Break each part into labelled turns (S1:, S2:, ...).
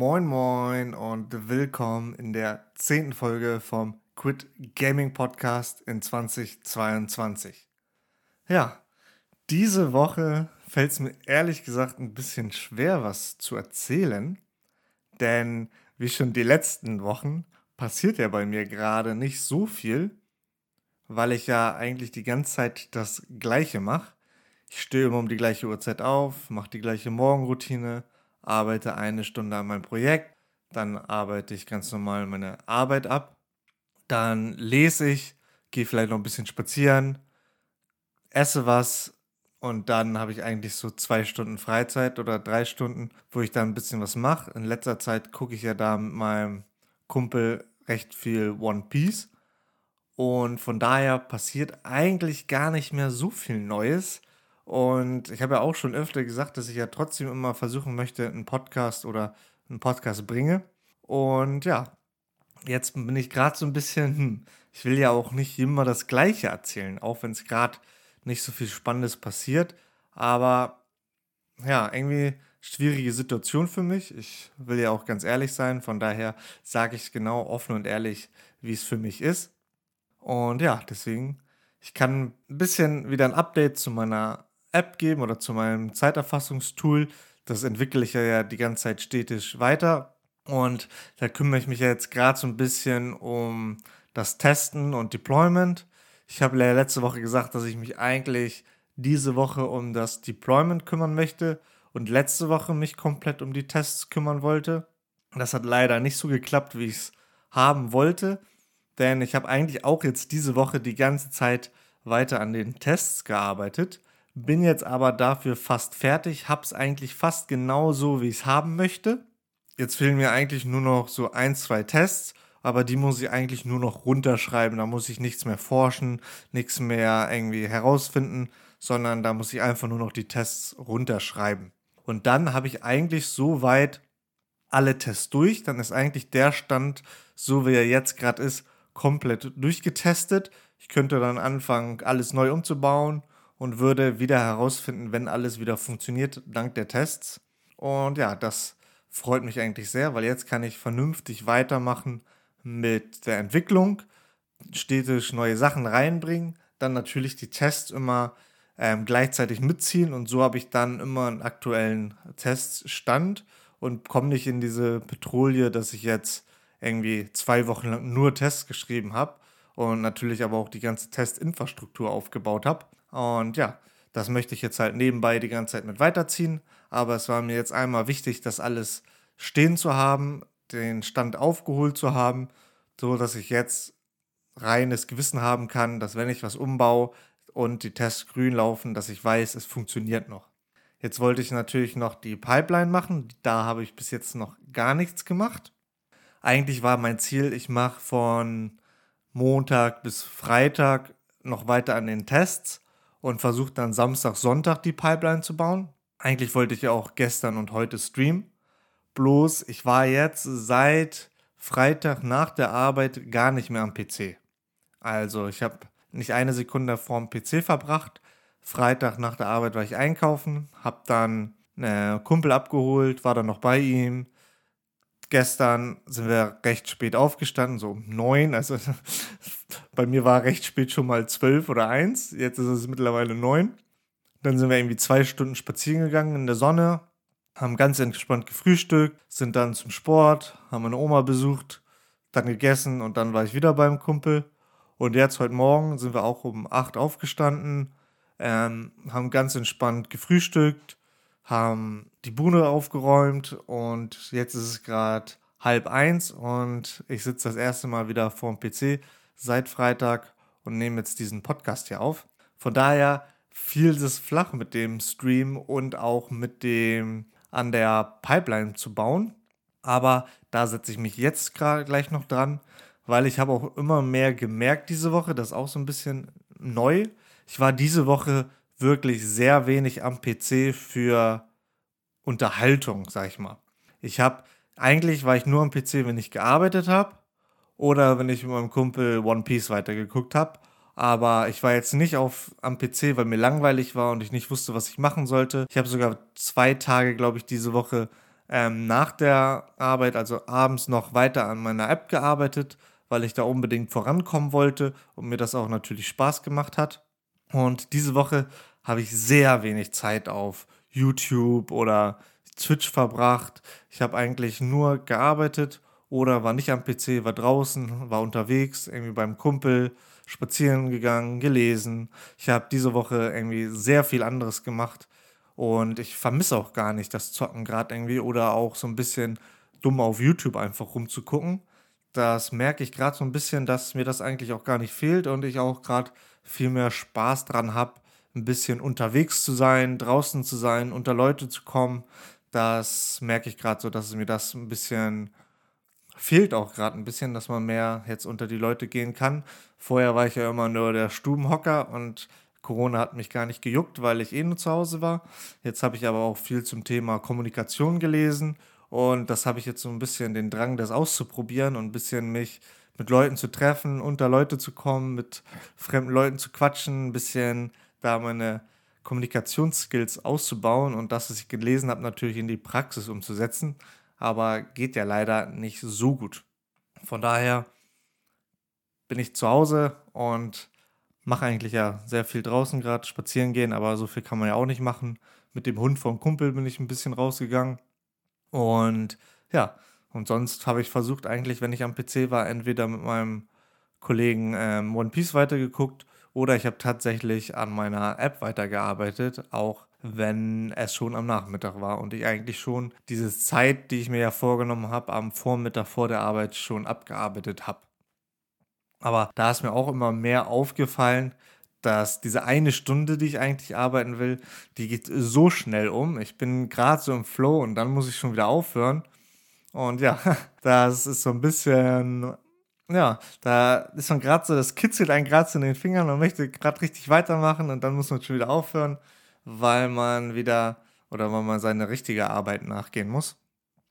S1: Moin Moin und willkommen in der zehnten Folge vom Quit Gaming Podcast in 2022. Ja, diese Woche fällt es mir ehrlich gesagt ein bisschen schwer, was zu erzählen, denn wie schon die letzten Wochen passiert ja bei mir gerade nicht so viel, weil ich ja eigentlich die ganze Zeit das Gleiche mache. Ich stehe immer um die gleiche Uhrzeit auf, mache die gleiche Morgenroutine, arbeite eine Stunde an meinem Projekt, dann arbeite ich ganz normal meine Arbeit ab, dann lese ich, gehe vielleicht noch ein bisschen spazieren, esse was und dann habe ich eigentlich so zwei Stunden Freizeit oder drei Stunden, wo ich dann ein bisschen was mache. In letzter Zeit gucke ich ja da mit meinem Kumpel recht viel One Piece. Und von daher passiert eigentlich gar nicht mehr so viel Neues. Und ich habe ja auch schon öfter gesagt, dass ich ja trotzdem immer versuchen möchte, einen Podcast oder einen Podcast bringe. Und ja, jetzt bin ich gerade so ein bisschen, hm, ich will ja auch nicht immer das Gleiche erzählen, auch wenn es gerade nicht so viel Spannendes passiert. Aber ja, irgendwie schwierige Situation für mich. Ich will ja auch ganz ehrlich sein, von daher sage ich genau offen und ehrlich, wie es für mich ist. Und ja, deswegen, ich kann ein bisschen wieder ein Update zu meiner App geben oder zu meinem Zeiterfassungstool. Das entwickle ich ja die ganze Zeit stetig weiter. Und da kümmere ich mich ja jetzt gerade so ein bisschen um das Testen und Deployment. Ich habe ja letzte Woche gesagt, dass ich mich eigentlich diese Woche um das Deployment kümmern möchte und letzte Woche mich komplett um die Tests kümmern wollte. Das hat leider nicht so geklappt, wie ich es haben wollte, denn ich habe eigentlich auch jetzt diese Woche die ganze Zeit weiter an den Tests gearbeitet bin jetzt aber dafür fast fertig, hab's eigentlich fast genau so, wie ich es haben möchte. Jetzt fehlen mir eigentlich nur noch so ein, zwei Tests, aber die muss ich eigentlich nur noch runterschreiben. Da muss ich nichts mehr forschen, nichts mehr irgendwie herausfinden, sondern da muss ich einfach nur noch die Tests runterschreiben. Und dann habe ich eigentlich soweit alle Tests durch. Dann ist eigentlich der Stand, so wie er jetzt gerade ist, komplett durchgetestet. Ich könnte dann anfangen, alles neu umzubauen und würde wieder herausfinden, wenn alles wieder funktioniert, dank der Tests. Und ja, das freut mich eigentlich sehr, weil jetzt kann ich vernünftig weitermachen mit der Entwicklung, stetig neue Sachen reinbringen, dann natürlich die Tests immer ähm, gleichzeitig mitziehen und so habe ich dann immer einen aktuellen Teststand und komme nicht in diese Petrouille, dass ich jetzt irgendwie zwei Wochen lang nur Tests geschrieben habe und natürlich aber auch die ganze Testinfrastruktur aufgebaut habe. Und ja, das möchte ich jetzt halt nebenbei die ganze Zeit mit weiterziehen. Aber es war mir jetzt einmal wichtig, das alles stehen zu haben, den Stand aufgeholt zu haben, so dass ich jetzt reines Gewissen haben kann, dass wenn ich was umbaue und die Tests grün laufen, dass ich weiß, es funktioniert noch. Jetzt wollte ich natürlich noch die Pipeline machen. Da habe ich bis jetzt noch gar nichts gemacht. Eigentlich war mein Ziel, ich mache von Montag bis Freitag noch weiter an den Tests und versucht dann Samstag, Sonntag die Pipeline zu bauen. Eigentlich wollte ich ja auch gestern und heute streamen. Bloß ich war jetzt seit Freitag nach der Arbeit gar nicht mehr am PC. Also ich habe nicht eine Sekunde vorm PC verbracht. Freitag nach der Arbeit war ich einkaufen, habe dann einen Kumpel abgeholt, war dann noch bei ihm. Gestern sind wir recht spät aufgestanden, so um neun. Also bei mir war recht spät schon mal zwölf oder eins. Jetzt ist es mittlerweile neun. Dann sind wir irgendwie zwei Stunden spazieren gegangen in der Sonne, haben ganz entspannt gefrühstückt, sind dann zum Sport, haben meine Oma besucht, dann gegessen und dann war ich wieder beim Kumpel. Und jetzt heute Morgen sind wir auch um acht aufgestanden, ähm, haben ganz entspannt gefrühstückt, haben die Bude aufgeräumt und jetzt ist es gerade halb eins und ich sitze das erste Mal wieder vor dem PC seit Freitag und nehme jetzt diesen Podcast hier auf. Von daher fiel es flach mit dem Stream und auch mit dem an der Pipeline zu bauen. Aber da setze ich mich jetzt gleich noch dran, weil ich habe auch immer mehr gemerkt diese Woche, das ist auch so ein bisschen neu. Ich war diese Woche wirklich sehr wenig am PC für Unterhaltung, sag ich mal. Ich habe eigentlich war ich nur am PC, wenn ich gearbeitet habe oder wenn ich mit meinem Kumpel One Piece weitergeguckt habe. Aber ich war jetzt nicht auf, am PC, weil mir langweilig war und ich nicht wusste, was ich machen sollte. Ich habe sogar zwei Tage, glaube ich, diese Woche ähm, nach der Arbeit, also abends noch weiter an meiner App gearbeitet, weil ich da unbedingt vorankommen wollte und mir das auch natürlich Spaß gemacht hat. Und diese Woche habe ich sehr wenig Zeit auf YouTube oder Twitch verbracht. Ich habe eigentlich nur gearbeitet oder war nicht am PC, war draußen, war unterwegs, irgendwie beim Kumpel, spazieren gegangen, gelesen. Ich habe diese Woche irgendwie sehr viel anderes gemacht und ich vermisse auch gar nicht das Zocken gerade irgendwie oder auch so ein bisschen dumm auf YouTube einfach rumzugucken. Das merke ich gerade so ein bisschen, dass mir das eigentlich auch gar nicht fehlt und ich auch gerade viel mehr Spaß dran habe, ein bisschen unterwegs zu sein, draußen zu sein, unter Leute zu kommen. Das merke ich gerade so, dass mir das ein bisschen fehlt auch gerade ein bisschen, dass man mehr jetzt unter die Leute gehen kann. Vorher war ich ja immer nur der Stubenhocker und Corona hat mich gar nicht gejuckt, weil ich eh nur zu Hause war. Jetzt habe ich aber auch viel zum Thema Kommunikation gelesen und das habe ich jetzt so ein bisschen den Drang, das auszuprobieren und ein bisschen mich mit Leuten zu treffen, unter Leute zu kommen, mit fremden Leuten zu quatschen, ein bisschen da meine Kommunikationsskills auszubauen und das, was ich gelesen habe, natürlich in die Praxis umzusetzen aber geht ja leider nicht so gut. Von daher bin ich zu Hause und mache eigentlich ja sehr viel draußen gerade, spazieren gehen, aber so viel kann man ja auch nicht machen. Mit dem Hund vom Kumpel bin ich ein bisschen rausgegangen. Und ja, und sonst habe ich versucht, eigentlich, wenn ich am PC war, entweder mit meinem Kollegen ähm, One Piece weitergeguckt oder ich habe tatsächlich an meiner App weitergearbeitet, auch wenn es schon am Nachmittag war und ich eigentlich schon diese Zeit, die ich mir ja vorgenommen habe, am Vormittag vor der Arbeit schon abgearbeitet habe. Aber da ist mir auch immer mehr aufgefallen, dass diese eine Stunde, die ich eigentlich arbeiten will, die geht so schnell um. Ich bin gerade so im Flow und dann muss ich schon wieder aufhören. Und ja, das ist so ein bisschen, ja, da ist man gerade so, das kitzelt einen gerade so in den Fingern, man möchte gerade richtig weitermachen und dann muss man schon wieder aufhören weil man wieder oder weil man seine richtige Arbeit nachgehen muss.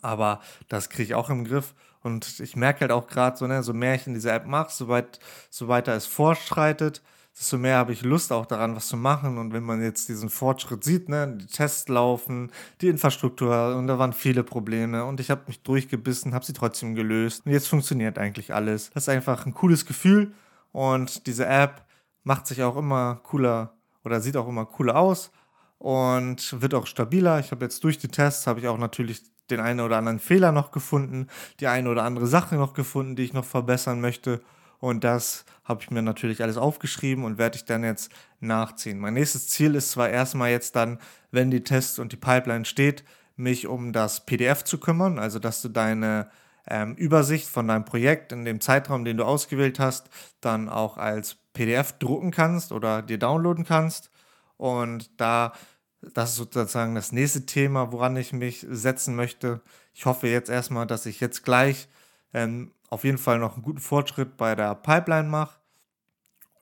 S1: Aber das kriege ich auch im Griff. Und ich merke halt auch gerade so, ne, so mehr ich in dieser App mache, so, weit, so weiter es fortschreitet, desto mehr habe ich Lust auch daran, was zu machen. Und wenn man jetzt diesen Fortschritt sieht, ne, die Tests laufen, die Infrastruktur, und da waren viele Probleme und ich habe mich durchgebissen, habe sie trotzdem gelöst. Und jetzt funktioniert eigentlich alles. Das ist einfach ein cooles Gefühl und diese App macht sich auch immer cooler oder sieht auch immer cooler aus und wird auch stabiler. Ich habe jetzt durch die Tests, habe ich auch natürlich den einen oder anderen Fehler noch gefunden, die eine oder andere Sache noch gefunden, die ich noch verbessern möchte. Und das habe ich mir natürlich alles aufgeschrieben und werde ich dann jetzt nachziehen. Mein nächstes Ziel ist zwar erstmal jetzt dann, wenn die Tests und die Pipeline steht, mich um das PDF zu kümmern, also dass du deine ähm, Übersicht von deinem Projekt in dem Zeitraum, den du ausgewählt hast, dann auch als PDF drucken kannst oder dir downloaden kannst. Und da, das ist sozusagen das nächste Thema, woran ich mich setzen möchte. Ich hoffe jetzt erstmal, dass ich jetzt gleich ähm, auf jeden Fall noch einen guten Fortschritt bei der Pipeline mache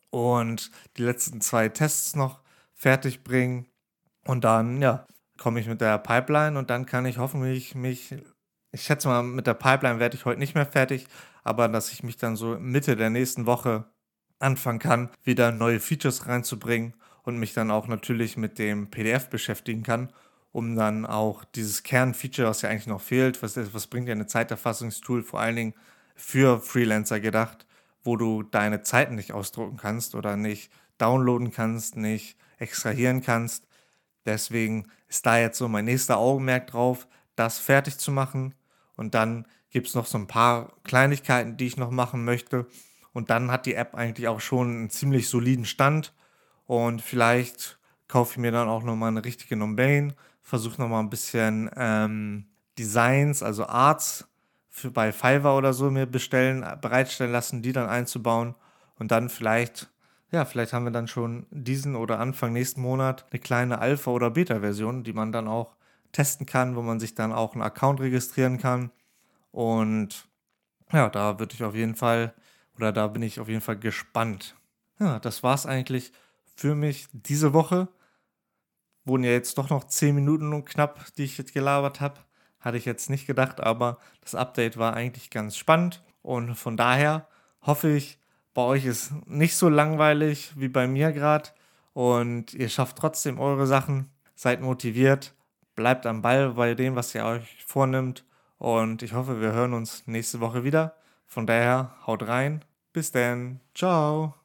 S1: und die letzten zwei Tests noch fertig bringen. Und dann, ja, komme ich mit der Pipeline und dann kann ich hoffentlich mich, ich schätze mal, mit der Pipeline werde ich heute nicht mehr fertig, aber dass ich mich dann so Mitte der nächsten Woche anfangen kann, wieder neue Features reinzubringen und mich dann auch natürlich mit dem PDF beschäftigen kann, um dann auch dieses Kernfeature, was ja eigentlich noch fehlt, was, was bringt ja eine Zeiterfassungstool, vor allen Dingen für Freelancer gedacht, wo du deine Zeiten nicht ausdrucken kannst oder nicht downloaden kannst, nicht extrahieren kannst. Deswegen ist da jetzt so mein nächster Augenmerk drauf, das fertig zu machen. Und dann gibt es noch so ein paar Kleinigkeiten, die ich noch machen möchte. Und dann hat die App eigentlich auch schon einen ziemlich soliden Stand. Und vielleicht kaufe ich mir dann auch nochmal eine richtige Domain, versuche nochmal ein bisschen ähm, Designs, also Arts für bei Fiverr oder so mir bestellen, bereitstellen lassen, die dann einzubauen und dann vielleicht, ja, vielleicht haben wir dann schon diesen oder Anfang nächsten Monat eine kleine Alpha- oder Beta-Version, die man dann auch testen kann, wo man sich dann auch einen Account registrieren kann. Und ja, da würde ich auf jeden Fall, oder da bin ich auf jeden Fall gespannt. Ja, das war es eigentlich für mich diese Woche. Wurden ja jetzt doch noch 10 Minuten und knapp, die ich jetzt gelabert habe. Hatte ich jetzt nicht gedacht, aber das Update war eigentlich ganz spannend. Und von daher hoffe ich, bei euch ist nicht so langweilig wie bei mir gerade. Und ihr schafft trotzdem eure Sachen. Seid motiviert, bleibt am Ball bei dem, was ihr euch vornimmt. Und ich hoffe, wir hören uns nächste Woche wieder. Von daher, haut rein. Bis dann. Ciao.